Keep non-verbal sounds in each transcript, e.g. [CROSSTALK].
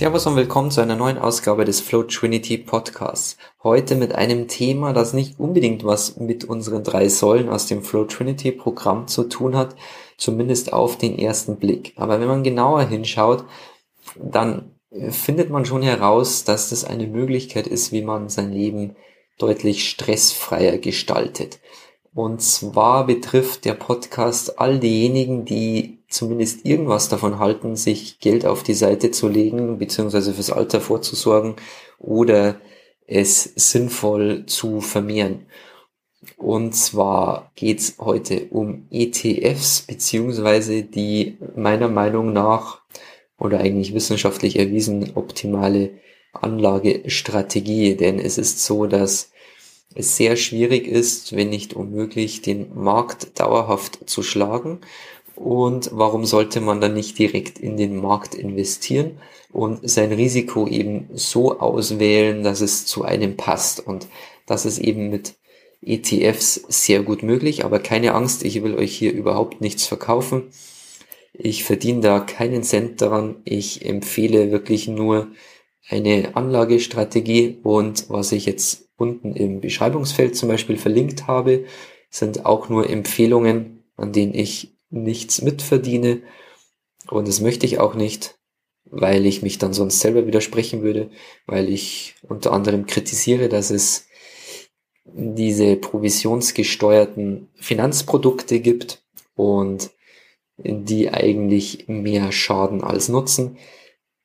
Servus und willkommen zu einer neuen Ausgabe des Flow Trinity Podcasts. Heute mit einem Thema, das nicht unbedingt was mit unseren drei Säulen aus dem Flow Trinity Programm zu tun hat, zumindest auf den ersten Blick. Aber wenn man genauer hinschaut, dann findet man schon heraus, dass das eine Möglichkeit ist, wie man sein Leben deutlich stressfreier gestaltet. Und zwar betrifft der Podcast all diejenigen, die zumindest irgendwas davon halten, sich Geld auf die Seite zu legen, beziehungsweise fürs Alter vorzusorgen oder es sinnvoll zu vermehren. Und zwar geht's heute um ETFs, beziehungsweise die meiner Meinung nach oder eigentlich wissenschaftlich erwiesen optimale Anlagestrategie. Denn es ist so, dass es sehr schwierig ist, wenn nicht unmöglich, den Markt dauerhaft zu schlagen und warum sollte man dann nicht direkt in den Markt investieren und sein Risiko eben so auswählen, dass es zu einem passt. Und das ist eben mit ETFs sehr gut möglich, aber keine Angst, ich will euch hier überhaupt nichts verkaufen. Ich verdiene da keinen Cent daran. Ich empfehle wirklich nur eine Anlagestrategie und was ich jetzt unten im Beschreibungsfeld zum Beispiel verlinkt habe, sind auch nur Empfehlungen, an denen ich nichts mitverdiene. Und das möchte ich auch nicht, weil ich mich dann sonst selber widersprechen würde, weil ich unter anderem kritisiere, dass es diese provisionsgesteuerten Finanzprodukte gibt und die eigentlich mehr Schaden als Nutzen.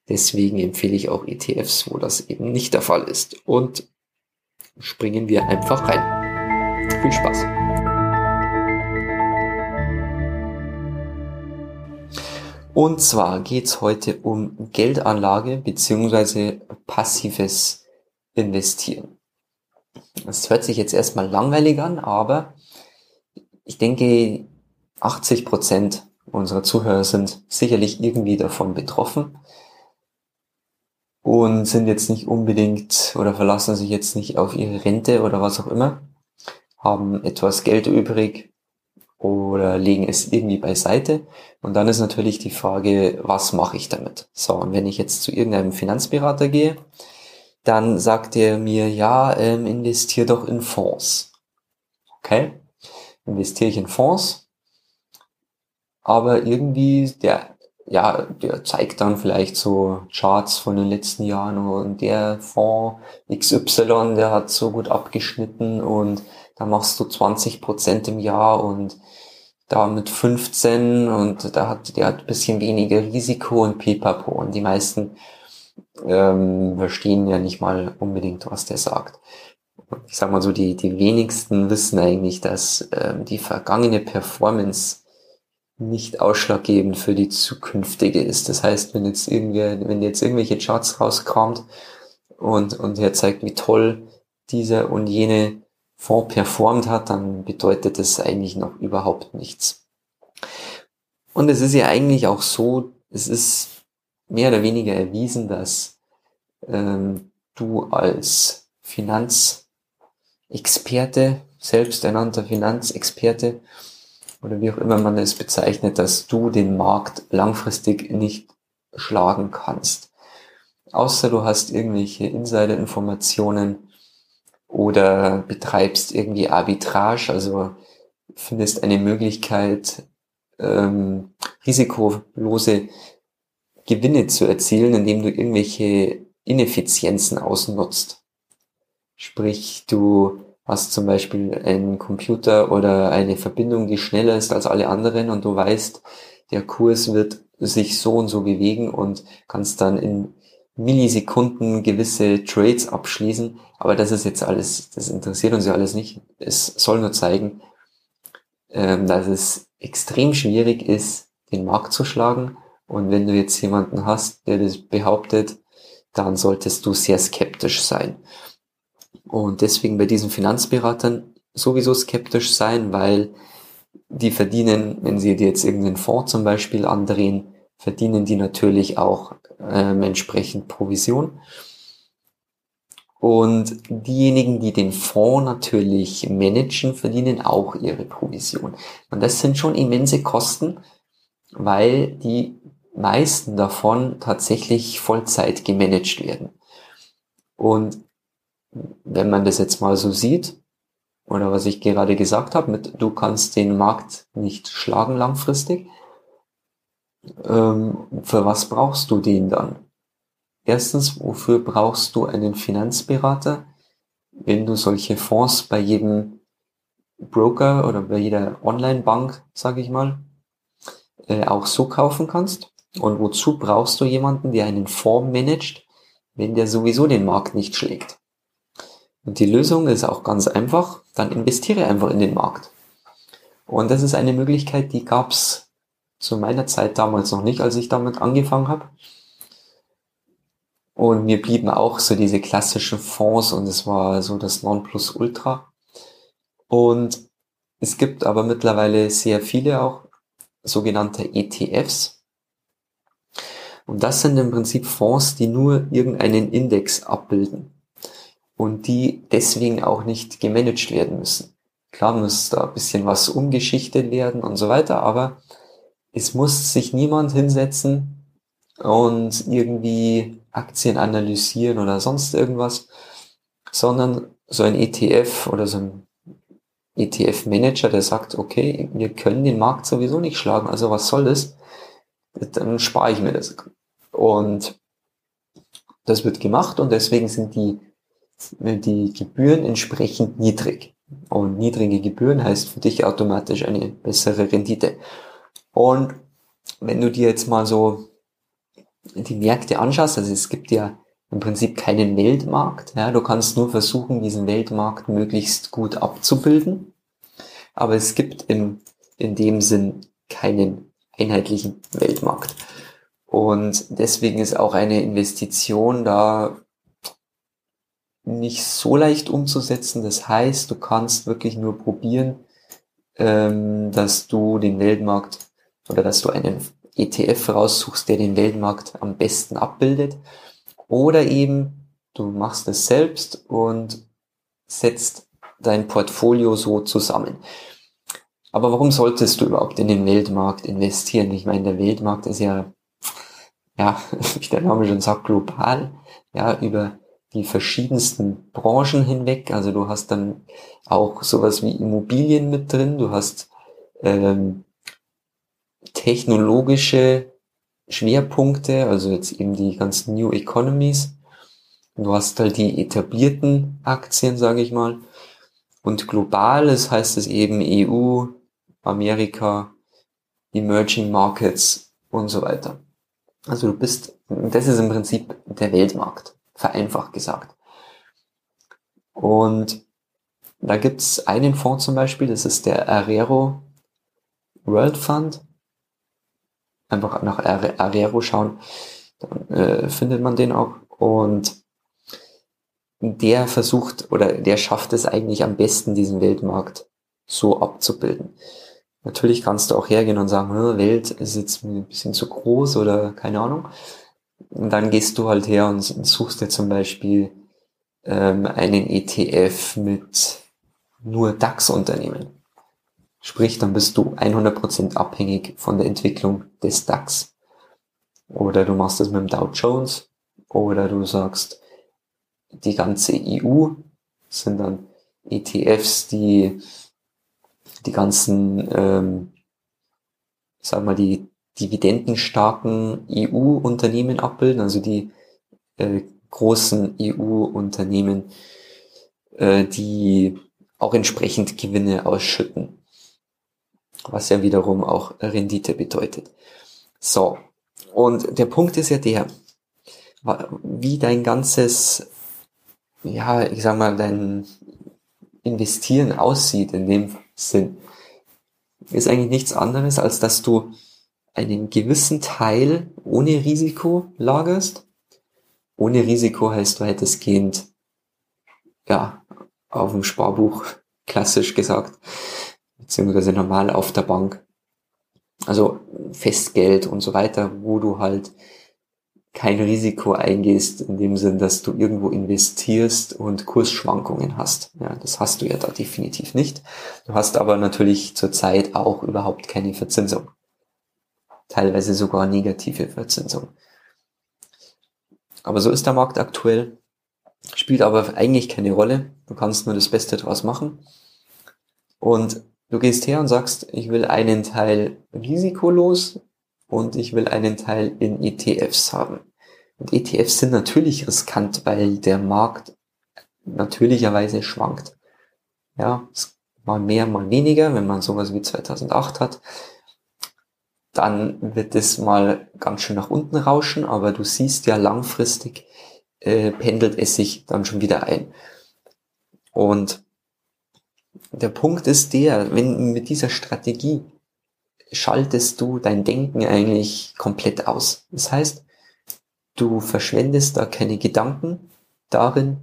Deswegen empfehle ich auch ETFs, wo das eben nicht der Fall ist. Und springen wir einfach rein. Viel Spaß! Und zwar geht's heute um Geldanlage beziehungsweise passives Investieren. Das hört sich jetzt erstmal langweilig an, aber ich denke, 80 Prozent unserer Zuhörer sind sicherlich irgendwie davon betroffen und sind jetzt nicht unbedingt oder verlassen sich jetzt nicht auf ihre Rente oder was auch immer, haben etwas Geld übrig, oder legen es irgendwie beiseite. Und dann ist natürlich die Frage, was mache ich damit? So, und wenn ich jetzt zu irgendeinem Finanzberater gehe, dann sagt er mir, ja, ähm, investier doch in Fonds. Okay, investiere ich in Fonds, aber irgendwie der, ja, der zeigt dann vielleicht so Charts von den letzten Jahren und der Fonds XY, der hat so gut abgeschnitten und da machst du 20 Prozent im Jahr und da mit 15 und da hat der hat ein bisschen weniger Risiko und pipapo und die meisten ähm, verstehen ja nicht mal unbedingt, was der sagt. Ich sag mal so, die, die wenigsten wissen eigentlich, dass ähm, die vergangene Performance nicht ausschlaggebend für die zukünftige ist. Das heißt, wenn jetzt irgendwer, wenn jetzt irgendwelche Charts rauskommt und, und er zeigt, wie toll dieser und jene Fonds performt hat, dann bedeutet das eigentlich noch überhaupt nichts. Und es ist ja eigentlich auch so, es ist mehr oder weniger erwiesen, dass ähm, du als Finanzexperte, selbsternannter Finanzexperte oder wie auch immer man es bezeichnet, dass du den Markt langfristig nicht schlagen kannst. Außer du hast irgendwelche Insider-Informationen, oder betreibst irgendwie Arbitrage, also findest eine Möglichkeit, ähm, risikolose Gewinne zu erzielen, indem du irgendwelche Ineffizienzen ausnutzt. Sprich, du hast zum Beispiel einen Computer oder eine Verbindung, die schneller ist als alle anderen und du weißt, der Kurs wird sich so und so bewegen und kannst dann in Millisekunden gewisse Trades abschließen, aber das ist jetzt alles, das interessiert uns ja alles nicht. Es soll nur zeigen, ähm, dass es extrem schwierig ist, den Markt zu schlagen. Und wenn du jetzt jemanden hast, der das behauptet, dann solltest du sehr skeptisch sein. Und deswegen bei diesen Finanzberatern sowieso skeptisch sein, weil die verdienen, wenn sie dir jetzt irgendeinen Fonds zum Beispiel andrehen, verdienen die natürlich auch ähm, entsprechend Provision. Und diejenigen, die den Fonds natürlich managen, verdienen auch ihre Provision. Und das sind schon immense Kosten, weil die meisten davon tatsächlich Vollzeit gemanagt werden. Und wenn man das jetzt mal so sieht, oder was ich gerade gesagt habe, mit du kannst den Markt nicht schlagen langfristig, ähm, für was brauchst du den dann? Erstens, wofür brauchst du einen Finanzberater, wenn du solche Fonds bei jedem Broker oder bei jeder Online-Bank, sage ich mal, äh, auch so kaufen kannst? Und wozu brauchst du jemanden, der einen Fonds managt, wenn der sowieso den Markt nicht schlägt? Und die Lösung ist auch ganz einfach, dann investiere einfach in den Markt. Und das ist eine Möglichkeit, die gab's zu meiner Zeit damals noch nicht, als ich damit angefangen habe. Und mir blieben auch so diese klassischen Fonds und es war so das Nonplusultra. Und es gibt aber mittlerweile sehr viele auch sogenannte ETFs. Und das sind im Prinzip Fonds, die nur irgendeinen Index abbilden und die deswegen auch nicht gemanagt werden müssen. Klar muss da ein bisschen was umgeschichtet werden und so weiter, aber es muss sich niemand hinsetzen und irgendwie Aktien analysieren oder sonst irgendwas, sondern so ein ETF oder so ein ETF-Manager, der sagt, okay, wir können den Markt sowieso nicht schlagen, also was soll das? Dann spare ich mir das. Und das wird gemacht und deswegen sind die, die Gebühren entsprechend niedrig. Und niedrige Gebühren heißt für dich automatisch eine bessere Rendite. Und wenn du dir jetzt mal so die Märkte anschaust, also es gibt ja im Prinzip keinen Weltmarkt. Ja, du kannst nur versuchen, diesen Weltmarkt möglichst gut abzubilden. Aber es gibt im, in dem Sinn keinen einheitlichen Weltmarkt. Und deswegen ist auch eine Investition da nicht so leicht umzusetzen. Das heißt, du kannst wirklich nur probieren, ähm, dass du den Weltmarkt oder dass du einen ETF raussuchst, der den Weltmarkt am besten abbildet. Oder eben du machst es selbst und setzt dein Portfolio so zusammen. Aber warum solltest du überhaupt in den Weltmarkt investieren? Ich meine, der Weltmarkt ist ja, ja, [LAUGHS] wie der Name schon sagt, global, ja, über die verschiedensten Branchen hinweg. Also du hast dann auch sowas wie Immobilien mit drin, du hast ähm, technologische Schwerpunkte, also jetzt eben die ganzen New Economies. Du hast halt die etablierten Aktien, sage ich mal. Und global, das heißt es eben EU, Amerika, Emerging Markets und so weiter. Also du bist, das ist im Prinzip der Weltmarkt, vereinfacht gesagt. Und da gibt's einen Fonds zum Beispiel, das ist der Arero World Fund einfach nach Arero schauen, dann äh, findet man den auch. Und der versucht oder der schafft es eigentlich am besten, diesen Weltmarkt so abzubilden. Natürlich kannst du auch hergehen und sagen, Welt ist jetzt ein bisschen zu groß oder keine Ahnung. Und dann gehst du halt her und suchst dir zum Beispiel ähm, einen ETF mit nur DAX-Unternehmen. Sprich, dann bist du 100% abhängig von der Entwicklung des DAX. Oder du machst es mit dem Dow Jones. Oder du sagst, die ganze EU sind dann ETFs, die die ganzen, ähm, sag mal, die dividendenstarken EU-Unternehmen abbilden, also die äh, großen EU-Unternehmen, äh, die auch entsprechend Gewinne ausschütten was ja wiederum auch Rendite bedeutet. So, und der Punkt ist ja der, wie dein ganzes, ja, ich sag mal, dein Investieren aussieht in dem Sinn, ist eigentlich nichts anderes, als dass du einen gewissen Teil ohne Risiko lagerst. Ohne Risiko heißt, du hättest gehend, ja, auf dem Sparbuch, [LAUGHS] klassisch gesagt, beziehungsweise normal auf der Bank. Also Festgeld und so weiter, wo du halt kein Risiko eingehst, in dem Sinn, dass du irgendwo investierst und Kursschwankungen hast. Ja, das hast du ja da definitiv nicht. Du hast aber natürlich zurzeit auch überhaupt keine Verzinsung. teilweise sogar negative Verzinsung. Aber so ist der Markt aktuell, spielt aber eigentlich keine Rolle. Du kannst nur das Beste draus machen. Und du gehst her und sagst, ich will einen Teil risikolos und ich will einen Teil in ETFs haben. Und ETFs sind natürlich riskant, weil der Markt natürlicherweise schwankt. Ja, mal mehr, mal weniger, wenn man sowas wie 2008 hat dann wird es mal ganz schön nach unten rauschen, aber du siehst ja langfristig äh, pendelt es sich dann schon wieder ein. Und der Punkt ist der, wenn mit dieser Strategie schaltest du dein Denken eigentlich komplett aus. Das heißt, du verschwendest da keine Gedanken darin,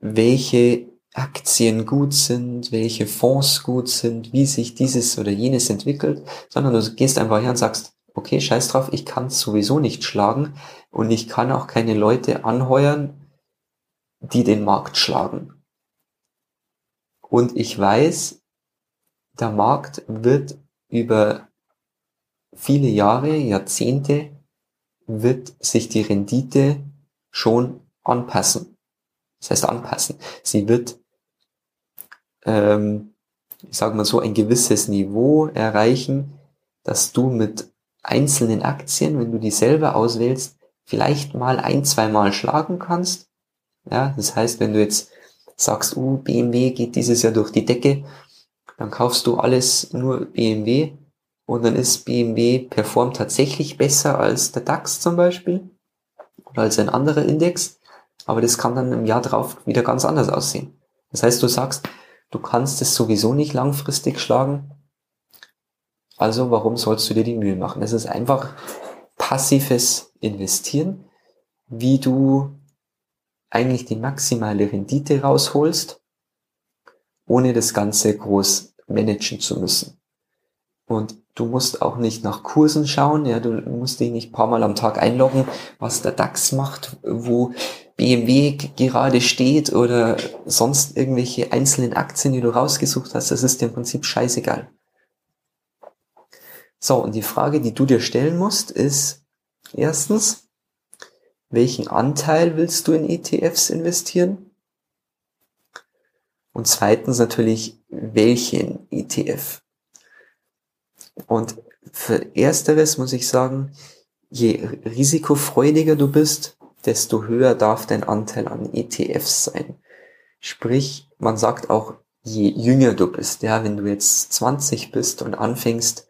welche Aktien gut sind, welche Fonds gut sind, wie sich dieses oder jenes entwickelt, sondern du gehst einfach her und sagst, okay, scheiß drauf, ich kann es sowieso nicht schlagen und ich kann auch keine Leute anheuern, die den Markt schlagen. Und ich weiß, der Markt wird über viele Jahre, Jahrzehnte, wird sich die Rendite schon anpassen. Das heißt anpassen. Sie wird ähm, ich sage mal so, ein gewisses Niveau erreichen, dass du mit einzelnen Aktien, wenn du die selber auswählst, vielleicht mal ein, zwei Mal schlagen kannst. Ja, das heißt, wenn du jetzt sagst, uh, BMW geht dieses Jahr durch die Decke, dann kaufst du alles nur BMW und dann ist BMW performt tatsächlich besser als der DAX zum Beispiel oder als ein anderer Index, aber das kann dann im Jahr drauf wieder ganz anders aussehen. Das heißt, du sagst, Du kannst es sowieso nicht langfristig schlagen. Also warum sollst du dir die Mühe machen? Es ist einfach passives Investieren, wie du eigentlich die maximale Rendite rausholst, ohne das Ganze groß managen zu müssen. Und du musst auch nicht nach Kursen schauen, ja, du musst dich nicht paar Mal am Tag einloggen, was der DAX macht, wo BMW gerade steht oder sonst irgendwelche einzelnen Aktien, die du rausgesucht hast, das ist dir im Prinzip scheißegal. So, und die Frage, die du dir stellen musst, ist erstens, welchen Anteil willst du in ETFs investieren? Und zweitens natürlich, welchen ETF? Und für ersteres muss ich sagen, je risikofreudiger du bist, desto höher darf dein Anteil an ETFs sein. Sprich, man sagt auch, je jünger du bist, ja, wenn du jetzt 20 bist und anfängst,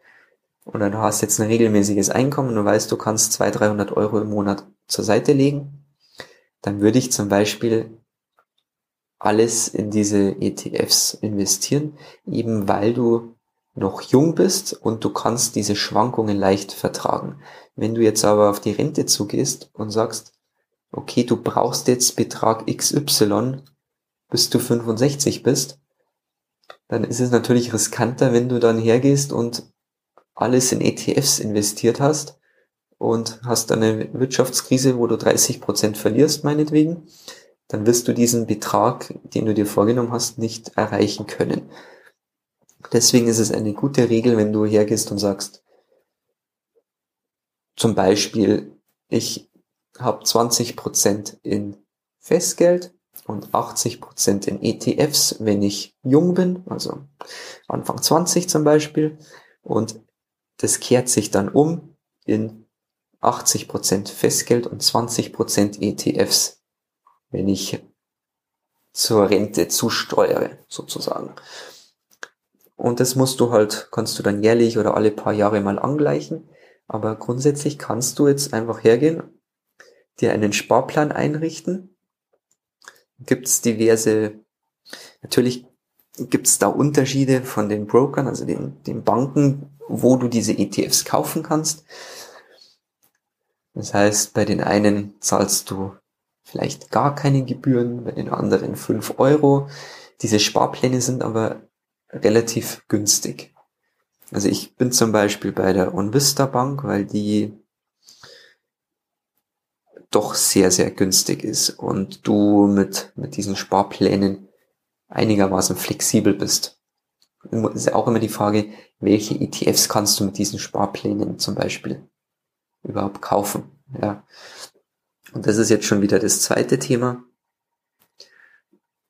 oder du hast jetzt ein regelmäßiges Einkommen, du weißt, du kannst 200, 300 Euro im Monat zur Seite legen, dann würde ich zum Beispiel alles in diese ETFs investieren, eben weil du noch jung bist und du kannst diese Schwankungen leicht vertragen. Wenn du jetzt aber auf die Rente zugehst und sagst, okay, du brauchst jetzt Betrag XY, bis du 65 bist, dann ist es natürlich riskanter, wenn du dann hergehst und alles in ETFs investiert hast und hast eine Wirtschaftskrise, wo du 30 Prozent verlierst, meinetwegen, dann wirst du diesen Betrag, den du dir vorgenommen hast, nicht erreichen können. Deswegen ist es eine gute Regel, wenn du hergehst und sagst, zum Beispiel, ich habe 20% in Festgeld und 80% in ETFs, wenn ich jung bin, also Anfang 20 zum Beispiel. Und das kehrt sich dann um in 80% Festgeld und 20% ETFs, wenn ich zur Rente zusteuere, sozusagen. Und das musst du halt, kannst du dann jährlich oder alle paar Jahre mal angleichen. Aber grundsätzlich kannst du jetzt einfach hergehen dir einen Sparplan einrichten. Gibt es diverse, natürlich gibt es da Unterschiede von den Brokern, also den, den Banken, wo du diese ETFs kaufen kannst. Das heißt, bei den einen zahlst du vielleicht gar keine Gebühren, bei den anderen fünf Euro. Diese Sparpläne sind aber relativ günstig. Also ich bin zum Beispiel bei der OnVista Bank, weil die doch sehr, sehr günstig ist und du mit, mit diesen Sparplänen einigermaßen flexibel bist. ist auch immer die Frage, welche ETFs kannst du mit diesen Sparplänen zum Beispiel überhaupt kaufen. Ja. Und das ist jetzt schon wieder das zweite Thema.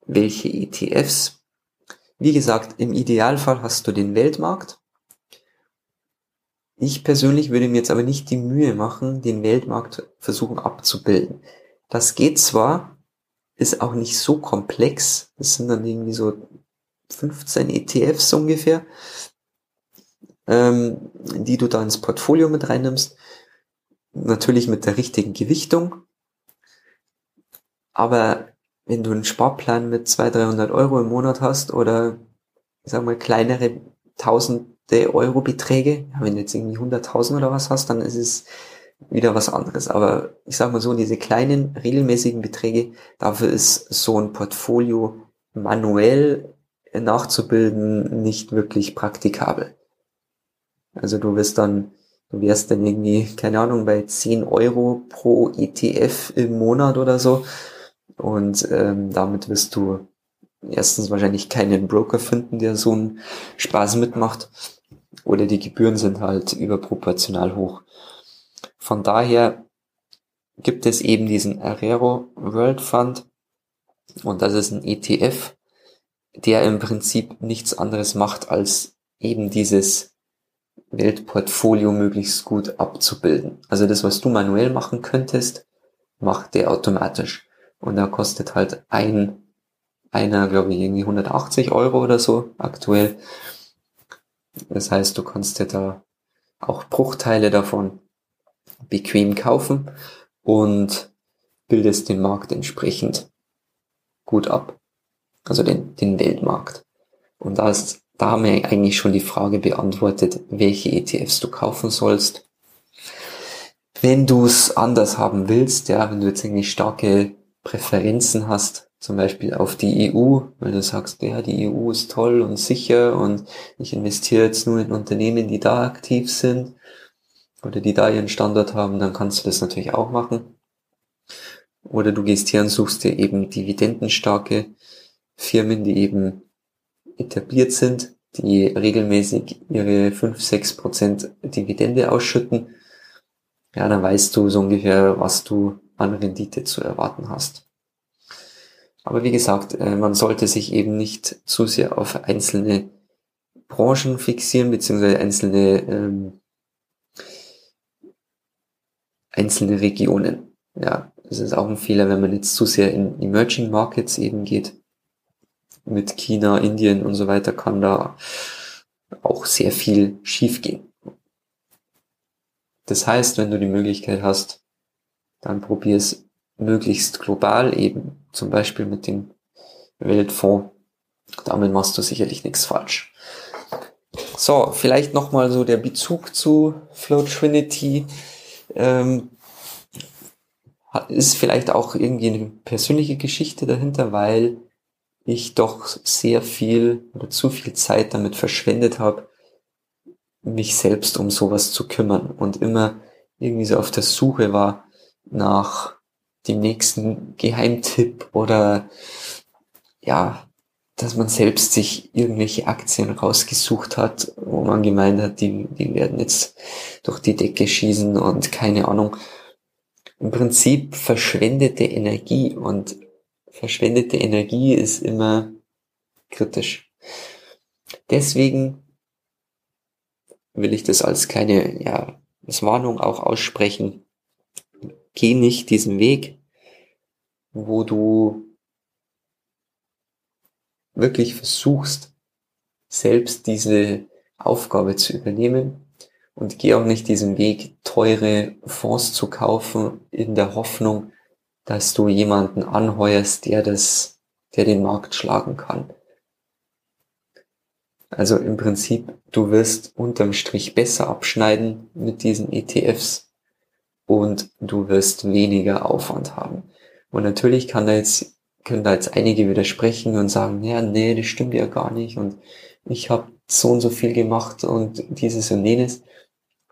Welche ETFs? Wie gesagt, im Idealfall hast du den Weltmarkt. Ich persönlich würde mir jetzt aber nicht die Mühe machen, den Weltmarkt versuchen abzubilden. Das geht zwar, ist auch nicht so komplex. Das sind dann irgendwie so 15 ETFs ungefähr, ähm, die du da ins Portfolio mit reinnimmst. Natürlich mit der richtigen Gewichtung. Aber wenn du einen Sparplan mit 200, 300 Euro im Monat hast oder, ich sag mal, kleinere tausende Euro Beträge, wenn du jetzt irgendwie 100.000 oder was hast, dann ist es wieder was anderes. Aber ich sag mal so, diese kleinen regelmäßigen Beträge, dafür ist so ein Portfolio manuell nachzubilden nicht wirklich praktikabel. Also du wirst dann, du wärst dann irgendwie, keine Ahnung, bei 10 Euro pro ETF im Monat oder so. Und ähm, damit wirst du erstens wahrscheinlich keinen Broker finden, der so einen Spaß mitmacht. Oder die Gebühren sind halt überproportional hoch. Von daher gibt es eben diesen Arero World Fund und das ist ein ETF, der im Prinzip nichts anderes macht, als eben dieses Weltportfolio möglichst gut abzubilden. Also das, was du manuell machen könntest, macht der automatisch. Und da kostet halt ein, einer, glaube ich, irgendwie 180 Euro oder so aktuell. Das heißt, du kannst dir da auch Bruchteile davon bequem kaufen und bildest den Markt entsprechend gut ab also den, den Weltmarkt. Und da, ist, da haben wir eigentlich schon die Frage beantwortet, welche ETFs du kaufen sollst. Wenn du es anders haben willst, ja, wenn du jetzt irgendwie starke Präferenzen hast, zum Beispiel auf die EU, weil du sagst, ja, die EU ist toll und sicher und ich investiere jetzt nur in Unternehmen, die da aktiv sind oder die da ihren Standort haben, dann kannst du das natürlich auch machen. Oder du gehst hier und suchst dir eben dividendenstarke Firmen, die eben etabliert sind, die regelmäßig ihre 5, 6 Prozent Dividende ausschütten, ja, dann weißt du so ungefähr, was du an Rendite zu erwarten hast. Aber wie gesagt, äh, man sollte sich eben nicht zu sehr auf einzelne Branchen fixieren, beziehungsweise einzelne, ähm, einzelne Regionen. Ja, das ist auch ein Fehler, wenn man jetzt zu sehr in Emerging Markets eben geht mit China, Indien und so weiter kann da auch sehr viel schiefgehen. Das heißt, wenn du die Möglichkeit hast, dann probier es möglichst global eben, zum Beispiel mit dem Weltfonds. Damit machst du sicherlich nichts falsch. So, vielleicht nochmal so der Bezug zu Flow Trinity. Ähm, ist vielleicht auch irgendwie eine persönliche Geschichte dahinter, weil ich doch sehr viel oder zu viel Zeit damit verschwendet habe, mich selbst um sowas zu kümmern und immer irgendwie so auf der Suche war nach dem nächsten Geheimtipp oder ja, dass man selbst sich irgendwelche Aktien rausgesucht hat, wo man gemeint hat, die, die werden jetzt durch die Decke schießen und keine Ahnung. Im Prinzip verschwendete Energie und verschwendete Energie ist immer kritisch. Deswegen will ich das als kleine, ja, als Warnung auch aussprechen. Geh nicht diesen Weg, wo du wirklich versuchst, selbst diese Aufgabe zu übernehmen und geh auch nicht diesen Weg, teure Fonds zu kaufen in der Hoffnung, dass du jemanden anheuerst, der das, der den Markt schlagen kann. Also im Prinzip, du wirst unterm Strich besser abschneiden mit diesen ETFs und du wirst weniger Aufwand haben. Und natürlich kann da jetzt, können da jetzt einige widersprechen und sagen, ja, nee, das stimmt ja gar nicht und ich habe so und so viel gemacht und dieses und jenes.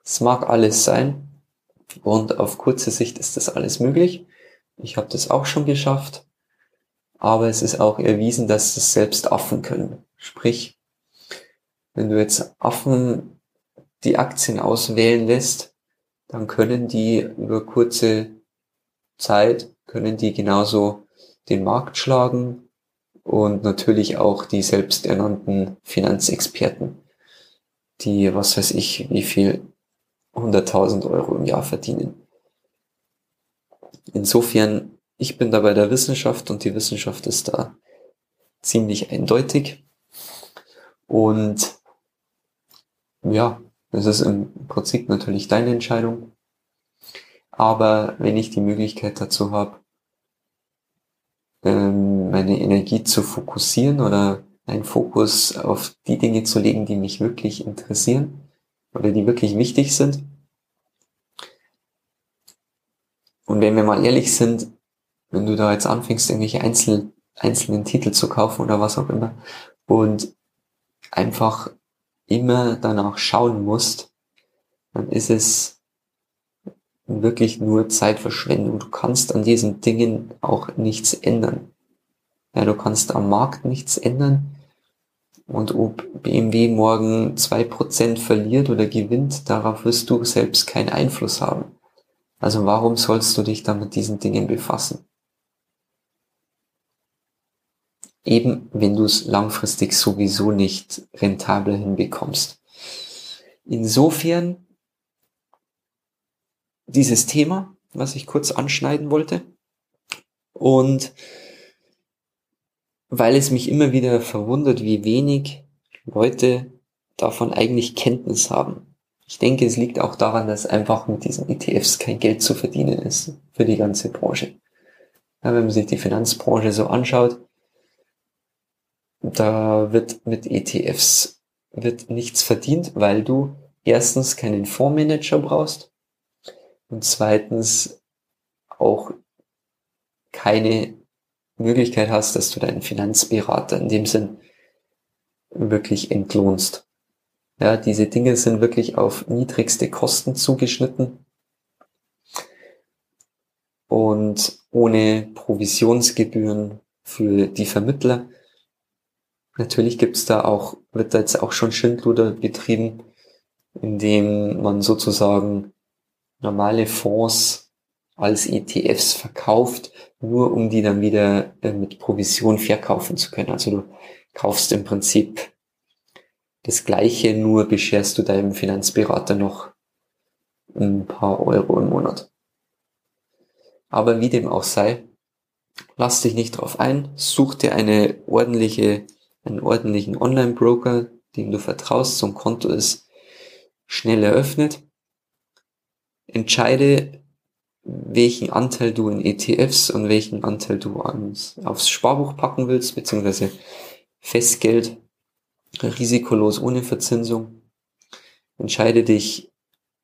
Es mag alles sein und auf kurze Sicht ist das alles möglich. Ich habe das auch schon geschafft, aber es ist auch erwiesen, dass es selbst Affen können. Sprich, wenn du jetzt Affen die Aktien auswählen lässt, dann können die über kurze Zeit, können die genauso den Markt schlagen und natürlich auch die selbsternannten Finanzexperten, die, was weiß ich, wie viel 100.000 Euro im Jahr verdienen. Insofern, ich bin da bei der Wissenschaft und die Wissenschaft ist da ziemlich eindeutig. Und ja, das ist im Prinzip natürlich deine Entscheidung. Aber wenn ich die Möglichkeit dazu habe, ähm, meine Energie zu fokussieren oder einen Fokus auf die Dinge zu legen, die mich wirklich interessieren oder die wirklich wichtig sind. Und wenn wir mal ehrlich sind, wenn du da jetzt anfängst, irgendwelche einzelnen, einzelnen Titel zu kaufen oder was auch immer und einfach immer danach schauen musst, dann ist es wirklich nur Zeitverschwendung. Du kannst an diesen Dingen auch nichts ändern. Ja, du kannst am Markt nichts ändern. Und ob BMW morgen zwei Prozent verliert oder gewinnt, darauf wirst du selbst keinen Einfluss haben. Also warum sollst du dich da mit diesen Dingen befassen? Eben wenn du es langfristig sowieso nicht rentabel hinbekommst. Insofern dieses Thema, was ich kurz anschneiden wollte. Und weil es mich immer wieder verwundert, wie wenig Leute davon eigentlich Kenntnis haben. Ich denke, es liegt auch daran, dass einfach mit diesen ETFs kein Geld zu verdienen ist für die ganze Branche. Ja, wenn man sich die Finanzbranche so anschaut, da wird mit ETFs wird nichts verdient, weil du erstens keinen Fondsmanager brauchst und zweitens auch keine Möglichkeit hast, dass du deinen Finanzberater in dem Sinn wirklich entlohnst. Ja, diese Dinge sind wirklich auf niedrigste Kosten zugeschnitten und ohne Provisionsgebühren für die Vermittler. Natürlich gibt's da auch, wird da jetzt auch schon Schindluder betrieben, indem man sozusagen normale Fonds als ETFs verkauft, nur um die dann wieder äh, mit Provision verkaufen zu können. Also du kaufst im Prinzip das Gleiche, nur bescherst du deinem Finanzberater noch ein paar Euro im Monat. Aber wie dem auch sei, lass dich nicht drauf ein, such dir eine ordentliche, einen ordentlichen Online-Broker, dem du vertraust, so ein Konto ist schnell eröffnet. Entscheide, welchen Anteil du in ETFs und welchen Anteil du ans, aufs Sparbuch packen willst, beziehungsweise Festgeld, risikolos ohne Verzinsung. Entscheide dich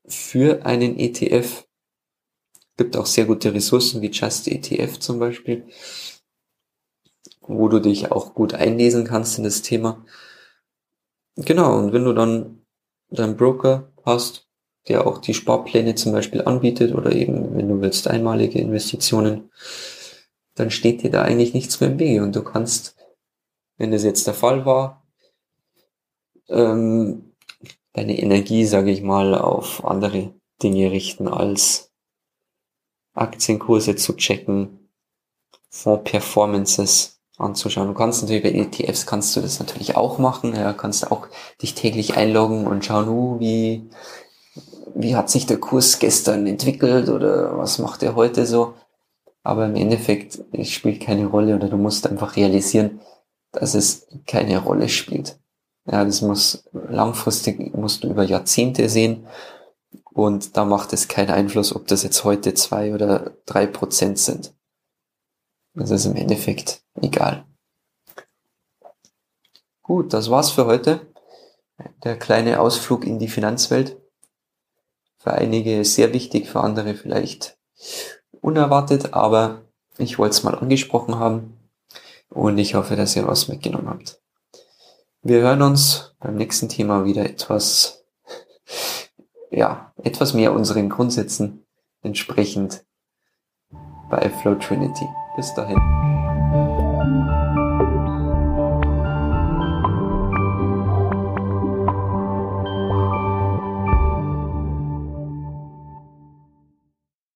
für einen ETF. Gibt auch sehr gute Ressourcen wie Just ETF zum Beispiel, wo du dich auch gut einlesen kannst in das Thema. Genau, und wenn du dann deinen Broker hast, der auch die Sparpläne zum Beispiel anbietet oder eben, wenn du willst, einmalige Investitionen, dann steht dir da eigentlich nichts mehr im Wege und du kannst, wenn das jetzt der Fall war, ähm, deine Energie, sage ich mal, auf andere Dinge richten, als Aktienkurse zu checken, Fonds-Performances anzuschauen. Du kannst natürlich bei ETFs kannst du das natürlich auch machen, ja, kannst auch dich täglich einloggen und schauen, uh, wie wie hat sich der Kurs gestern entwickelt oder was macht er heute so. Aber im Endeffekt es spielt keine Rolle oder du musst einfach realisieren, dass es keine Rolle spielt. Ja, das muss langfristig, musst du über Jahrzehnte sehen und da macht es keinen Einfluss, ob das jetzt heute zwei oder drei Prozent sind. Das ist im Endeffekt egal. Gut, das war's für heute. Der kleine Ausflug in die Finanzwelt. Für einige sehr wichtig, für andere vielleicht unerwartet, aber ich wollte es mal angesprochen haben und ich hoffe, dass ihr was mitgenommen habt. Wir hören uns beim nächsten Thema wieder etwas, ja, etwas mehr unseren Grundsätzen entsprechend bei Flow Trinity. Bis dahin.